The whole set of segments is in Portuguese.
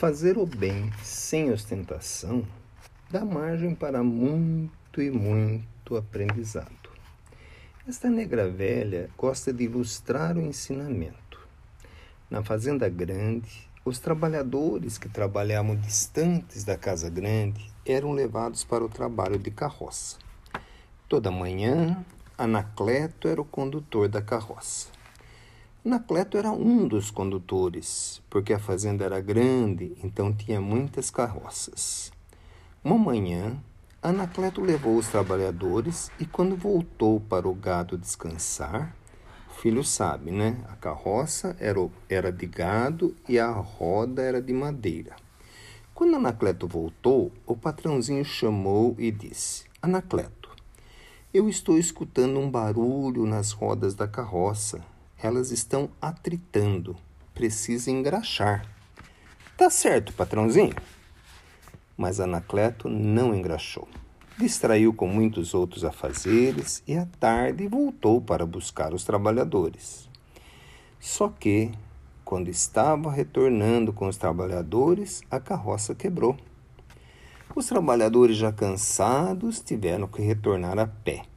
Fazer o bem sem ostentação dá margem para muito e muito aprendizado. Esta negra velha gosta de ilustrar o ensinamento. Na fazenda grande, os trabalhadores que trabalhavam distantes da casa grande eram levados para o trabalho de carroça. Toda manhã, Anacleto era o condutor da carroça. Anacleto era um dos condutores, porque a fazenda era grande, então tinha muitas carroças. Uma manhã, Anacleto levou os trabalhadores e, quando voltou para o gado descansar, o filho sabe, né? A carroça era, era de gado e a roda era de madeira. Quando Anacleto voltou, o patrãozinho chamou e disse: Anacleto, eu estou escutando um barulho nas rodas da carroça elas estão atritando. Precisa engraxar. Tá certo, patrãozinho. Mas Anacleto não engraxou. Distraiu com muitos outros afazeres e à tarde voltou para buscar os trabalhadores. Só que, quando estava retornando com os trabalhadores, a carroça quebrou. Os trabalhadores, já cansados, tiveram que retornar a pé.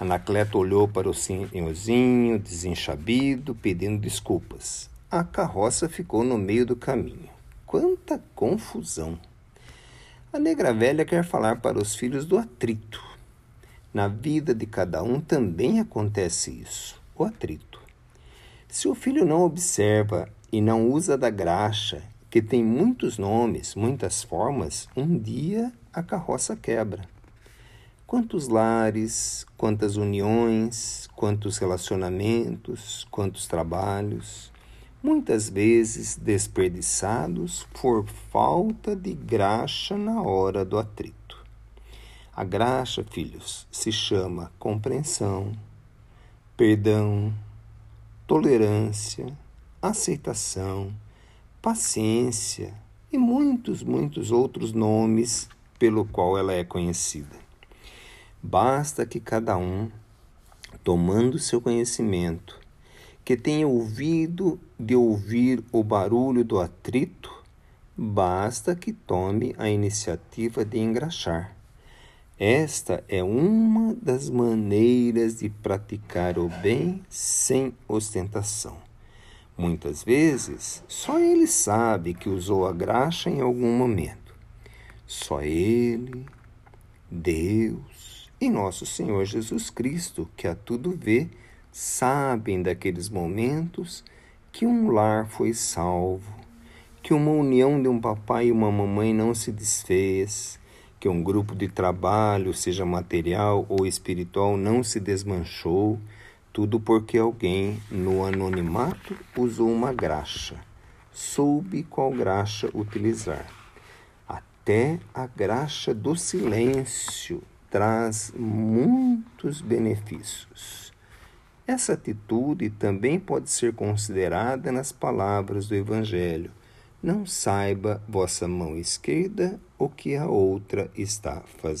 Anacleto olhou para o senhorzinho desenchabido, pedindo desculpas. A carroça ficou no meio do caminho. Quanta confusão! A negra velha quer falar para os filhos do atrito. Na vida de cada um também acontece isso, o atrito. Se o filho não observa e não usa da graxa, que tem muitos nomes, muitas formas, um dia a carroça quebra. Quantos lares, quantas uniões, quantos relacionamentos, quantos trabalhos, muitas vezes desperdiçados por falta de graxa na hora do atrito. A graxa, filhos, se chama compreensão, perdão, tolerância, aceitação, paciência e muitos, muitos outros nomes pelo qual ela é conhecida. Basta que cada um, tomando seu conhecimento, que tenha ouvido de ouvir o barulho do atrito, basta que tome a iniciativa de engraxar. Esta é uma das maneiras de praticar o bem sem ostentação. Muitas vezes, só ele sabe que usou a graxa em algum momento. Só ele, Deus, e nosso Senhor Jesus Cristo, que a tudo vê, sabem daqueles momentos que um lar foi salvo, que uma união de um papai e uma mamãe não se desfez, que um grupo de trabalho, seja material ou espiritual, não se desmanchou, tudo porque alguém, no anonimato, usou uma graxa, soube qual graxa utilizar. Até a graxa do silêncio traz muitos benefícios. Essa atitude também pode ser considerada nas palavras do Evangelho. Não saiba vossa mão esquerda o que a outra está fazendo.